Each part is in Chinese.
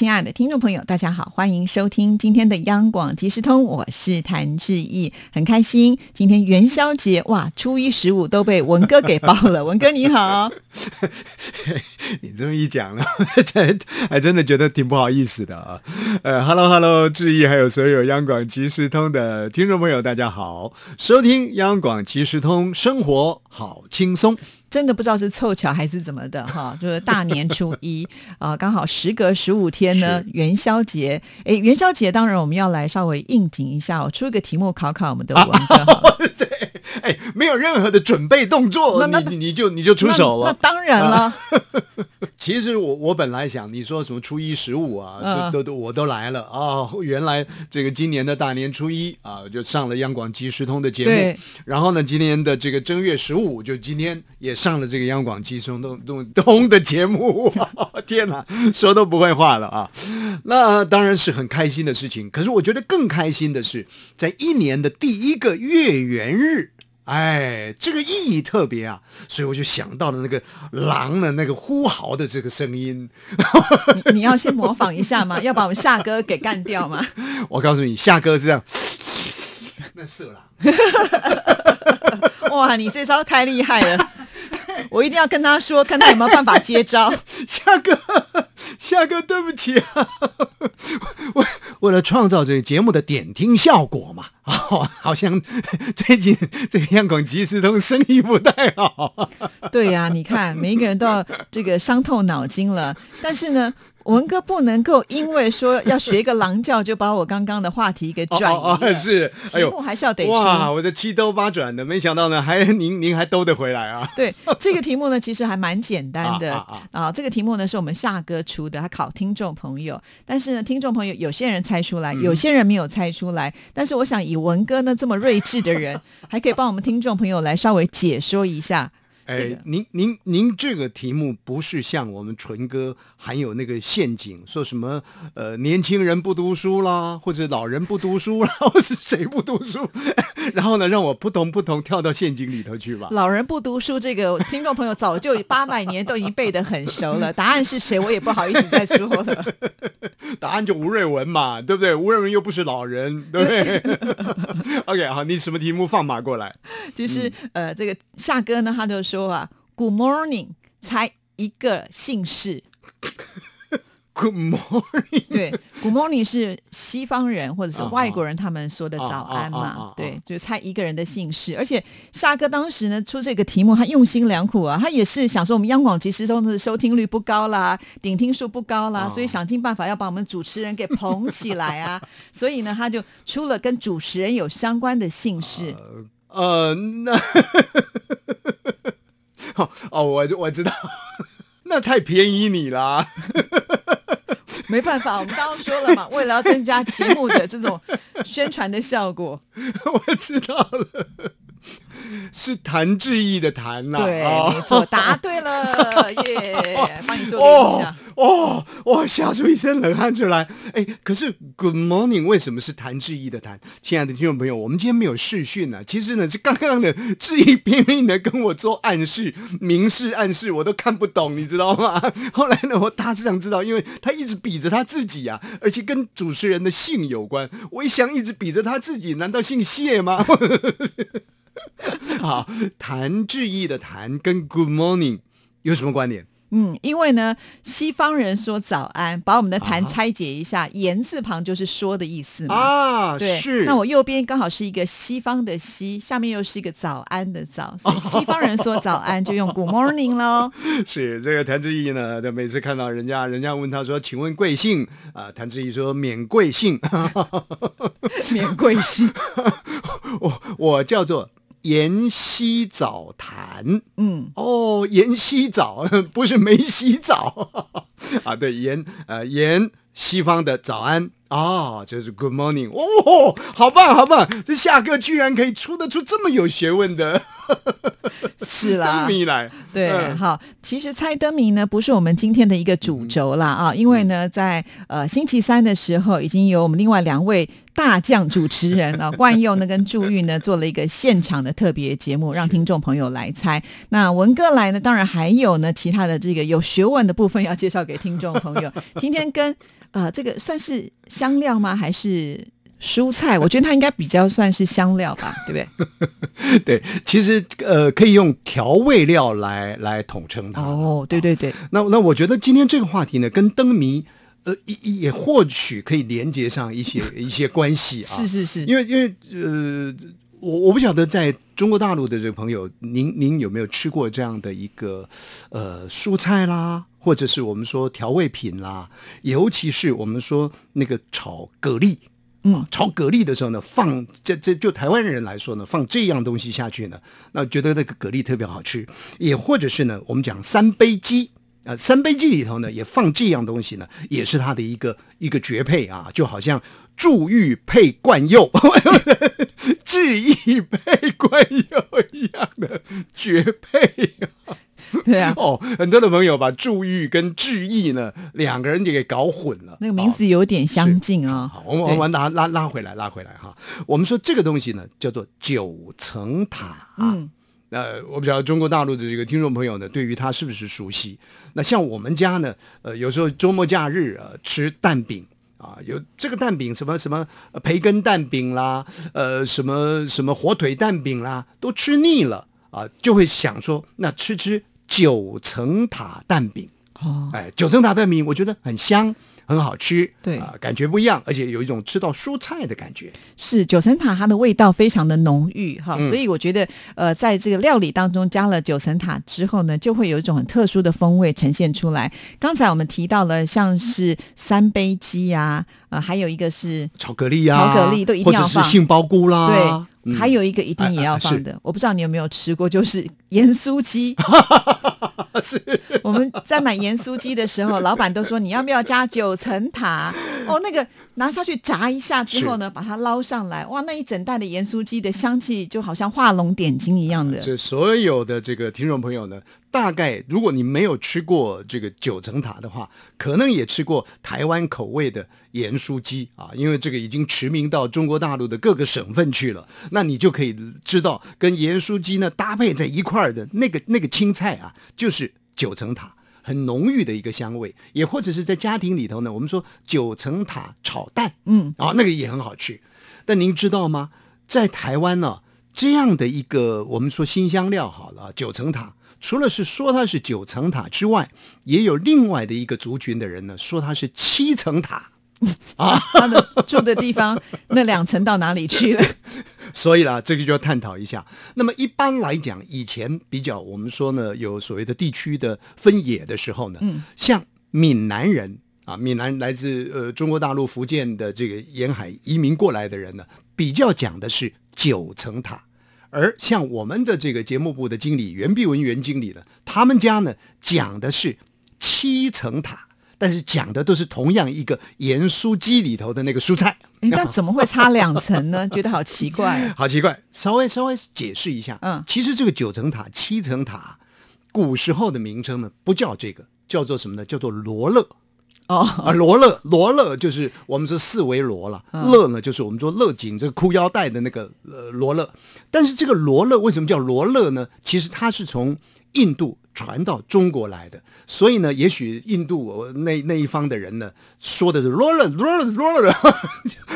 亲爱的听众朋友，大家好，欢迎收听今天的央广即时通，我是谭志毅，很开心，今天元宵节，哇，初一十五都被文哥给包了，文哥你好，你这么一讲呢，还真的觉得挺不好意思的啊，呃，Hello Hello，志毅还有所有央广即时通的听众朋友，大家好，收听央广即时通，生活好轻松。真的不知道是凑巧还是怎么的哈，就是大年初一 啊，刚好时隔十五天呢，元宵节。哎，元宵节当然我们要来稍微应景一下，我出一个题目考考我们的文哥。对，哎，没有任何的准备动作，你你就你就出手了。那当然了。其实我我本来想你说什么初一十五啊，都都我都来了啊。原来这个今年的大年初一啊，就上了央广即时通的节目。然后呢，今年的这个正月十五，就今天也。上了这个央广机中东东东的节目，天哪，说都不会话了啊！那当然是很开心的事情。可是我觉得更开心的是，在一年的第一个月圆日，哎，这个意义特别啊，所以我就想到了那个狼的那个呼嚎的这个声音。你要先模仿一下吗？要把我们夏哥给干掉吗？我告诉你，夏哥是这样，那色狼。哇，你这招太厉害了！我一定要跟他说，看他有没有办法接招。夏哥，夏哥，对不起啊，为为了创造这个节目的点听效果嘛，啊，好像 最近这个央广即时通生意不太好。对呀，你看每一个人都要这个伤透脑筋了，但是呢。文哥不能够因为说要学一个狼叫，就把我刚刚的话题给转移。是，哎呦还是要得哇，我这七兜八转的，没想到呢，还您您还兜得回来啊？对，这个题目呢，其实还蛮简单的啊。这个题目呢，是我们夏哥出的，他考听众朋友。但是呢，听众朋友有些人猜出来，有些人没有猜出来。但是我想，以文哥呢这么睿智的人，还可以帮我们听众朋友来稍微解说一下。哎，您您您这个题目不是像我们纯哥含有那个陷阱，说什么呃年轻人不读书啦，或者老人不读书啦，或是谁不读书，然后呢让我扑通扑通跳到陷阱里头去吧。老人不读书，这个听众朋友早就八百年都已经背得很熟了。答案是谁，我也不好意思再说了。答案就吴瑞文嘛，对不对？吴瑞文又不是老人，对不对？OK，好，你什么题目放马过来？其实呃，这个夏哥呢，他就说。说啊，Good morning，猜一个姓氏。Good morning，对，Good morning 是西方人或者是外国人他们说的早安嘛？对，就猜一个人的姓氏。而且沙哥当时呢出这个题目，他用心良苦啊，他也是想说我们央广其实中的收听率不高啦，顶听数不高啦，所以想尽办法要把我们主持人给捧起来啊。所以呢，他就出了跟主持人有相关的姓氏。呃，那。哦，我我知道，那太便宜你啦。没办法，我们刚刚说了嘛，为了要增加节目的这种宣传的效果，我知道了。是谭志毅的谭呐，对，没错，答对了，耶！帮你做一下。哦，哦哇，吓出一身冷汗出来。哎，可是 Good morning 为什么是谭志毅的谭？亲爱的听众朋友，我们今天没有试训呢。其实呢，是刚刚的志毅拼命的跟我做暗示、明示、暗示，我都看不懂，你知道吗？后来呢，我大致上知道，因为他一直比着他自己呀，而且跟主持人的姓有关。我一想，一直比着他自己，难道姓谢吗？好，谭志毅的谭跟 Good morning 有什么关联？嗯，因为呢，西方人说早安，把我们的谈拆解一下，言字旁就是说的意思嘛。啊，对，是。那我右边刚好是一个西方的西，下面又是一个早安的早，所以 西方人说早安就用 Good morning 喽。是这个谭志毅呢，就每次看到人家人家问他说，请问贵姓啊？谭志毅说免贵姓，免贵姓。我我叫做。盐溪早谈，嗯，哦，沿溪早 不是没洗澡啊，对，沿呃沿西方的早安。啊，就是 Good morning，哦，好棒好棒，这夏哥居然可以出得出这么有学问的。是啦，灯谜来。对，好，其实猜灯谜呢不是我们今天的一个主轴啦啊，因为呢，在呃星期三的时候，已经有我们另外两位大将主持人啊，冠佑呢跟祝玉呢做了一个现场的特别节目，让听众朋友来猜。那文哥来呢，当然还有呢其他的这个有学问的部分要介绍给听众朋友。今天跟呃这个算是香料吗？还是？蔬菜，我觉得它应该比较算是香料吧，对不对？对，其实呃，可以用调味料来来统称它。哦，对对对。那那我觉得今天这个话题呢，跟灯谜呃也也或许可以连接上一些一些关系啊。是是是。因为因为呃，我我不晓得在中国大陆的这个朋友，您您有没有吃过这样的一个呃蔬菜啦，或者是我们说调味品啦，尤其是我们说那个炒蛤蜊。嗯，炒蛤蜊的时候呢，放这这就台湾人来说呢，放这样东西下去呢，那觉得那个蛤蜊特别好吃。也或者是呢，我们讲三杯鸡啊，三杯鸡里头呢也放这样东西呢，也是它的一个一个绝配啊，就好像祝玉配冠佑，志毅配冠佑一样的绝配。对啊，哦，很多的朋友把注意跟志意呢两个人就给搞混了，那个名字有点相近啊。好，我们我们拉拉拉回来，拉回来哈。我们说这个东西呢叫做九层塔。嗯，那我不知道中国大陆的这个听众朋友呢，对于它是不是熟悉？那像我们家呢，呃，有时候周末假日啊吃蛋饼啊，有这个蛋饼什么什么培根蛋饼啦，呃，什么什么火腿蛋饼啦，都吃腻了啊，就会想说那吃吃。九层塔蛋饼哦，哎，九层塔蛋饼我觉得很香，很好吃，对啊，感觉不一样，而且有一种吃到蔬菜的感觉。是九层塔，它的味道非常的浓郁哈，所以我觉得呃，在这个料理当中加了九层塔之后呢，就会有一种很特殊的风味呈现出来。刚才我们提到了像是三杯鸡呀，呃，还有一个是巧克力呀，巧克力都一定要放，杏鲍菇啦，对。还有一个一定也要放的，我不知道你有没有吃过，就是 盐酥鸡。是我们在买盐酥鸡的时候，老板都说你要不要加九层塔？哦，那个拿下去炸一下之后呢，把它捞上来，哇，那一整袋的盐酥鸡的香气就好像画龙点睛一样的。这所有的这个听众朋友呢？大概如果你没有吃过这个九层塔的话，可能也吃过台湾口味的盐酥鸡啊，因为这个已经驰名到中国大陆的各个省份去了。那你就可以知道，跟盐酥鸡呢搭配在一块儿的那个那个青菜啊，就是九层塔，很浓郁的一个香味。也或者是在家庭里头呢，我们说九层塔炒蛋，嗯，啊，那个也很好吃。但您知道吗？在台湾呢，这样的一个我们说新香料好了，九层塔。除了是说它是九层塔之外，也有另外的一个族群的人呢，说它是七层塔啊，他的住的地方那两层到哪里去了？所以啦，这个就要探讨一下。那么一般来讲，以前比较我们说呢，有所谓的地区的分野的时候呢，嗯，像闽南人啊，闽南来自呃中国大陆福建的这个沿海移民过来的人呢，比较讲的是九层塔。而像我们的这个节目部的经理袁碧文袁经理呢，他们家呢讲的是七层塔，但是讲的都是同样一个盐酥鸡里头的那个蔬菜。那怎么会差两层呢？觉得好奇怪，好奇怪。稍微稍微解释一下，嗯，其实这个九层塔、七层塔，古时候的名称呢不叫这个，叫做什么呢？叫做罗勒。哦啊，罗勒，罗勒就是我们说四维罗了，勒呢就是我们说勒紧这个裤腰带的那个呃罗勒。但是这个罗勒为什么叫罗勒呢？其实它是从印度传到中国来的，所以呢，也许印度那那一方的人呢说的是罗勒，罗勒，罗勒，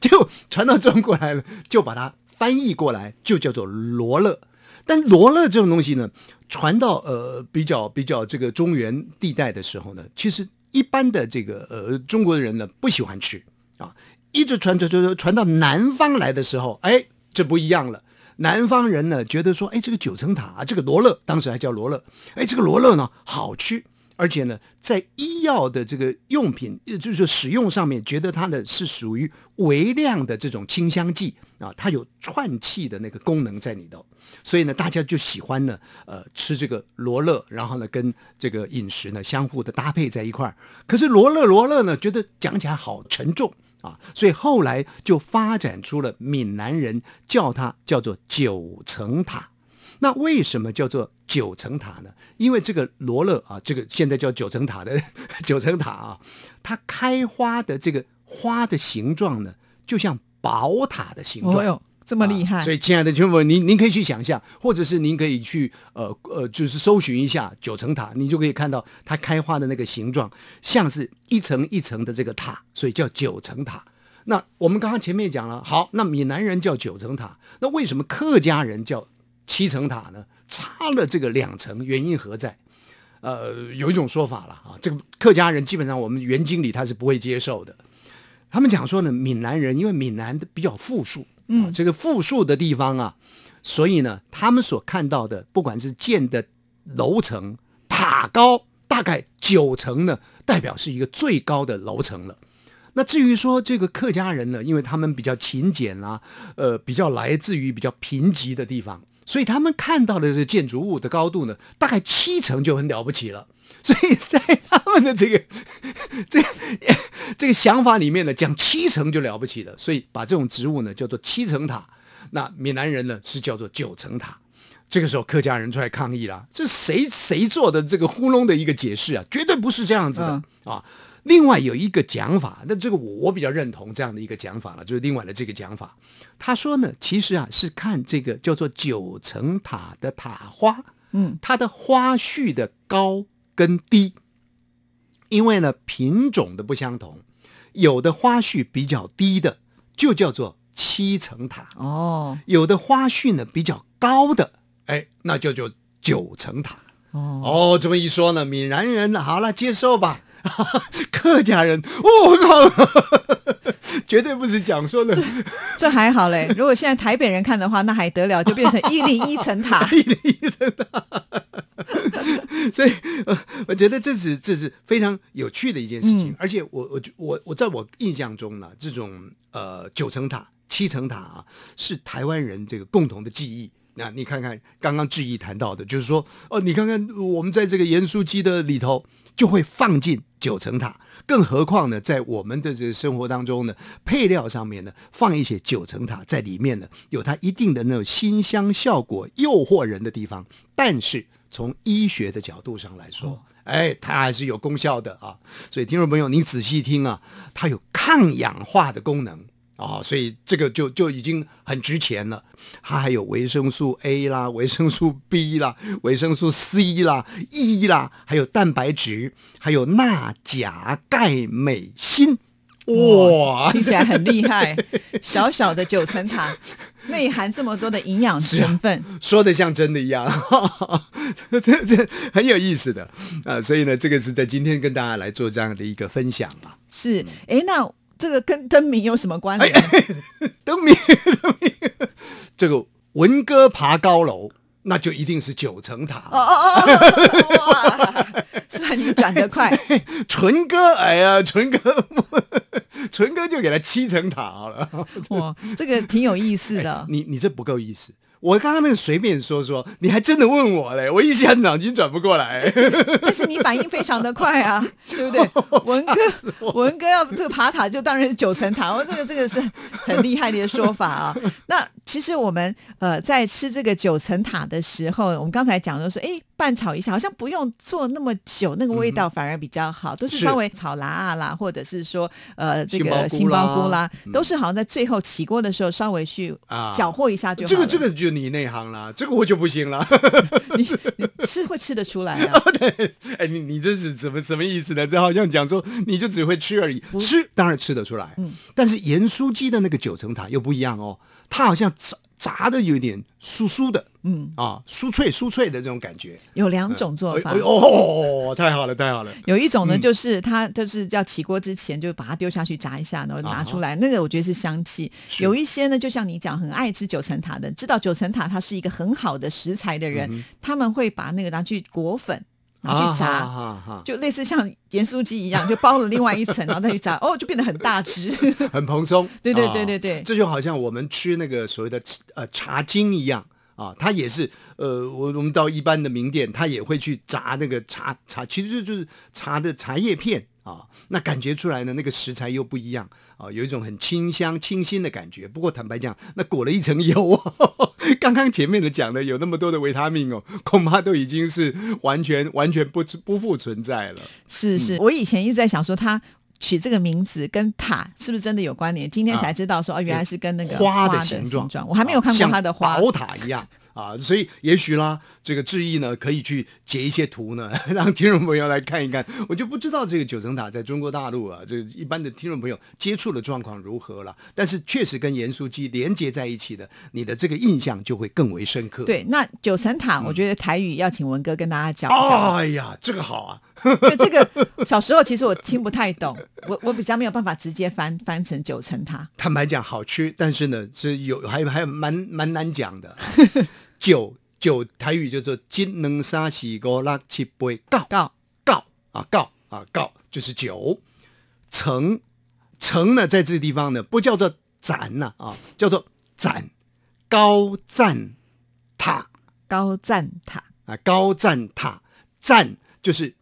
就传到中国来了，就把它翻译过来，就叫做罗勒。但罗勒这种东西呢，传到呃比较比较这个中原地带的时候呢，其实。一般的这个呃中国人呢不喜欢吃啊，一直传传传传到南方来的时候，哎，这不一样了。南方人呢觉得说，哎，这个九层塔啊，这个罗勒，当时还叫罗勒，哎，这个罗勒呢好吃，而且呢在医药的这个用品，就是使用上面，觉得它呢是属于微量的这种清香剂啊，它有串气的那个功能在里头。所以呢，大家就喜欢呢，呃，吃这个罗勒，然后呢，跟这个饮食呢相互的搭配在一块儿。可是罗勒罗勒呢，觉得讲起来好沉重啊，所以后来就发展出了闽南人叫它叫做九层塔。那为什么叫做九层塔呢？因为这个罗勒啊，这个现在叫九层塔的九层塔啊，它开花的这个花的形状呢，就像宝塔的形状。这么厉害，所以亲爱的听众朋友，您您可以去想象，或者是您可以去呃呃，就是搜寻一下九层塔，你就可以看到它开花的那个形状，像是一层一层的这个塔，所以叫九层塔。那我们刚刚前面讲了，好，那闽南人叫九层塔，那为什么客家人叫七层塔呢？差了这个两层，原因何在？呃，有一种说法了啊，这个客家人基本上我们原经理他是不会接受的，他们讲说呢，闽南人因为闽南的比较富庶。嗯，这个富庶的地方啊，所以呢，他们所看到的，不管是建的楼层塔高大概九层呢，代表是一个最高的楼层了。那至于说这个客家人呢，因为他们比较勤俭啦，呃，比较来自于比较贫瘠的地方，所以他们看到的这建筑物的高度呢，大概七层就很了不起了。所以在他们的这个 这个 这个想法里面呢，讲七层就了不起了，所以把这种植物呢叫做七层塔。那闽南人呢是叫做九层塔。这个时候客家人出来抗议了，这谁谁做的这个糊弄的一个解释啊？绝对不是这样子的啊！另外有一个讲法，那这个我我比较认同这样的一个讲法了，就是另外的这个讲法。他说呢，其实啊是看这个叫做九层塔的塔花，嗯，它的花序的高。跟低，因为呢品种的不相同，有的花序比较低的就叫做七层塔哦，有的花序呢比较高的，哎，那就叫九层塔哦。哦，这么一说呢，闽南人好了接受吧，客家人我靠，绝对不是讲说的，这还好嘞。如果现在台北人看的话，那还得了，就变成一零一层塔，一零一层塔。所以，呃，我觉得这是这是非常有趣的一件事情，而且我我我我在我印象中呢，这种呃九层塔、七层塔啊，是台湾人这个共同的记忆。那你看看刚刚志毅谈到的，就是说，哦，你看看我们在这个盐酥鸡的里头就会放进九层塔，更何况呢，在我们的这个生活当中呢，配料上面呢放一些九层塔在里面呢，有它一定的那种馨香效果、诱惑人的地方，但是。从医学的角度上来说，哎，它还是有功效的啊。所以听众朋友，你仔细听啊，它有抗氧化的功能啊，所以这个就就已经很值钱了。它还有维生素 A 啦、维生素 B 啦、维生素 C 啦、E 啦，还有蛋白质，还有钠、钾、钙、镁、锌。哇，听起来很厉害！小小的九层塔，内含这么多的营养成分，说的像真的一样，这这很有意思的啊！所以呢，这个是在今天跟大家来做这样的一个分享啊。是，哎，那这个跟灯谜有什么关联？灯谜，灯谜，这个文哥爬高楼。那就一定是九层塔哦哦哦！哇，是啊，你转得快。纯哥，哎呀，纯哥，纯哥就给他七层塔好了。哇，这个挺有意思的。你你这不够意思。我刚刚那个随便说说，你还真的问我嘞，我一下脑筋转不过来。但是你反应非常的快啊，对不对？文哥，文哥要这个爬塔，就当然是九层塔。我这个这个是很厉害的一个说法啊。那其实我们呃在吃这个九层塔的时候，我们刚才讲的说，哎。拌炒一下，好像不用做那么久，那个味道反而比较好。都是稍微炒辣啊啦，或者是说呃这个杏鲍菇啦，都是好像在最后起锅的时候稍微去搅和一下就好。这个这个就你内行啦，这个我就不行了。你你吃会吃得出来啊？哎，你你这是怎么什么意思呢？这好像讲说你就只会吃而已，吃当然吃得出来。嗯，但是盐酥鸡的那个九层塔又不一样哦，它好像炸的有点酥酥的，嗯啊，酥脆酥脆的这种感觉。有两种做法哦，太好了太好了。有一种呢，就是它就是要起锅之前就把它丢下去炸一下，然后拿出来，那个我觉得是香气。有一些呢，就像你讲，很爱吃九层塔的，知道九层塔它是一个很好的食材的人，他们会把那个拿去裹粉。去炸，就类似像盐酥鸡一样，就包了另外一层，然后再去炸，哦，就变得很大只，很蓬松。对对对对对，这就好像我们吃那个所谓的呃茶精一样啊，它也是呃，我我们到一般的名店，它也会去炸那个茶茶，其实就是茶的茶叶片。啊，那感觉出来呢，那个食材又不一样啊，有一种很清香、清新的感觉。不过坦白讲，那裹了一层油，哦 刚刚前面的讲的有那么多的维他命哦，恐怕都已经是完全完全不不复存在了。是是，我以前一直在想说，他取这个名字跟塔是不是真的有关联？今天才知道说，哦，原来是跟那个花的形状，我还没有看过它的花宝塔一样。啊，所以也许啦，这个志毅呢，可以去截一些图呢，让听众朋友来看一看。我就不知道这个九层塔在中国大陆啊，这一般的听众朋友接触的状况如何了。但是确实跟盐酥鸡连接在一起的，你的这个印象就会更为深刻。对，那九层塔，我觉得台语要请文哥跟大家讲。哎呀，这个好啊，因为这个 小时候其实我听不太懂，我我比较没有办法直接翻翻成九层塔。坦白讲，好吃，但是呢，是有还有还有蛮蛮难讲的。九九台语叫做金能沙西五六七八告告告啊告啊告就是九层层呢，在这个地方呢不叫做展呐啊，叫做展高赞塔高赞塔啊高赞塔赞就是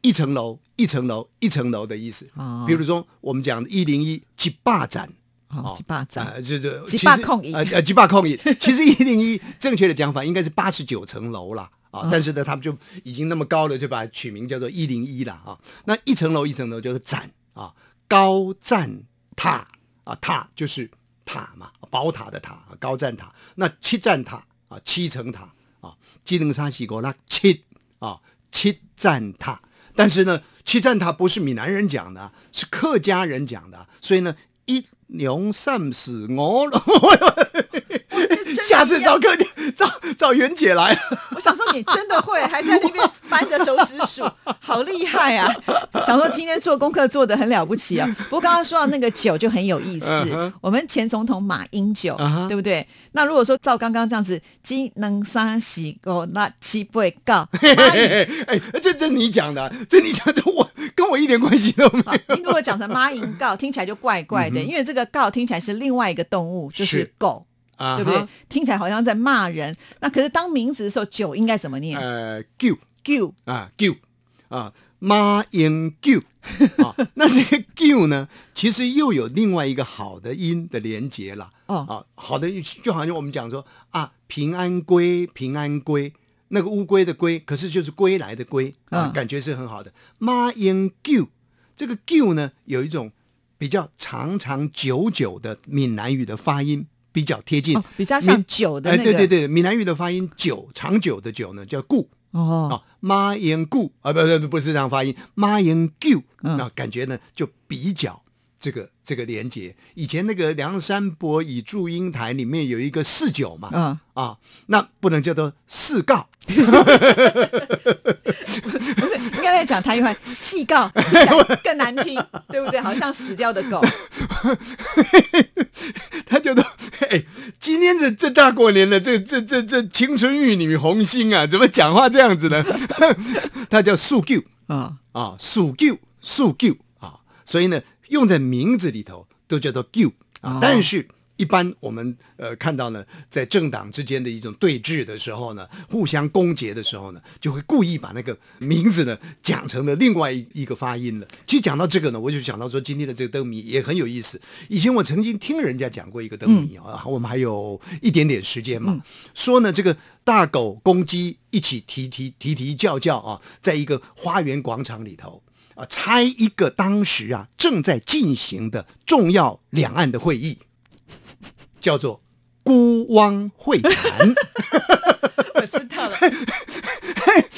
一层楼一层楼一层楼的意思。啊，比如说我们讲一零一七霸展。哦，几把掌，就就几把控一，呃呃，几把控一。其实一零一正确的讲法应该是八十九层楼了啊，但是呢，他们就已经那么高了，就把取名叫做一零一了啊。那一层楼一层楼就是展啊，高站塔啊，塔就是塔嘛，宝塔的塔，高站塔。那七站塔啊，七层塔啊，基能山西国那七啊，七站塔。但是呢，七站塔不是闽南人讲的，是客家人讲的，所以呢。一两三四五了，下次找客 找找袁姐来。我想说你真的会，还在那边翻着手指数，好厉害啊！想说今天做功课做的很了不起啊。不过刚刚说到那个酒就很有意思，我们前总统马英九，对不对？那如果说照刚刚这样子，金能三喜狗那七不会告。哎，这这你讲的，这你讲的，我跟我一点关系都没有。你如果讲成马英告，听起来就怪怪的。因为这个告听起来是另外一个动物，就是狗，对不对？听起来好像在骂人。那可是当名字的时候，酒应该怎么念？呃，gu gu 啊，gu 啊，马英九 啊。那这个 gu 呢，其实又有另外一个好的音的连接了。哦啊，好的，就好像我们讲说啊，平安归，平安归，那个乌龟的龟，可是就是归来的归啊，感觉是很好的。马英九，这个 gu 呢，有一种。比较长长久久的闽南语的发音比较贴近，比较像酒的那个。对对对，闽南语的发音久长久的久呢叫固哦，妈言固啊，不不不是这样发音，妈言固，那感觉呢就比较。这个这个连接，以前那个梁山伯与祝英台里面有一个四九嘛，啊啊，那不能叫做四告，应该在讲台语话，细告 更难听，对不对？好像死掉的狗，他觉得，哎，今天这这大过年的，这这这这青春玉女红星啊，怎么讲话这样子呢？他叫素旧啊啊，素旧素旧啊，所以呢。用在名字里头都叫做 “gu”，但是，一般我们呃看到呢，在政党之间的一种对峙的时候呢，互相攻讦的时候呢，就会故意把那个名字呢讲成了另外一一个发音了。其实讲到这个呢，我就想到说，今天的这个灯谜也很有意思。以前我曾经听人家讲过一个灯谜啊，我们还有一点点时间嘛，说呢，这个大狗公鸡一起啼啼啼啼叫叫啊，在一个花园广场里头。啊，猜一个当时啊正在进行的重要两岸的会议，叫做孤汪会谈。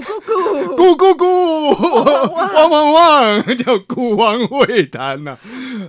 咕咕咕，咕咕咕，汪汪汪，叫孤汪会谈呐。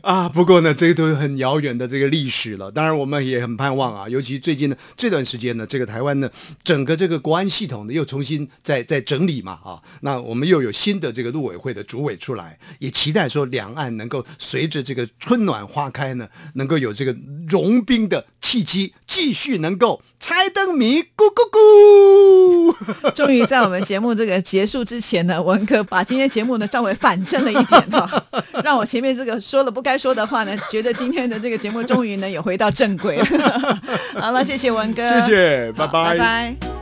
啊，不过呢，这个都是很遥远的这个历史了。当然，我们也很盼望啊，尤其最近呢这段时间呢，这个台湾呢，整个这个国安系统呢又重新在在整理嘛啊。那我们又有新的这个陆委会的主委出来，也期待说两岸能够随着这个春暖花开呢，能够有这个融冰的契机，继续能够猜灯谜，咕咕咕。终于在我们节目这个结束之前呢，文哥把今天节目呢稍微反正了一点哈，让我前面这个说了不该说的话呢，觉得今天的这个节目终于呢也回到正轨了。好了，谢谢文哥，谢谢，拜拜，拜拜。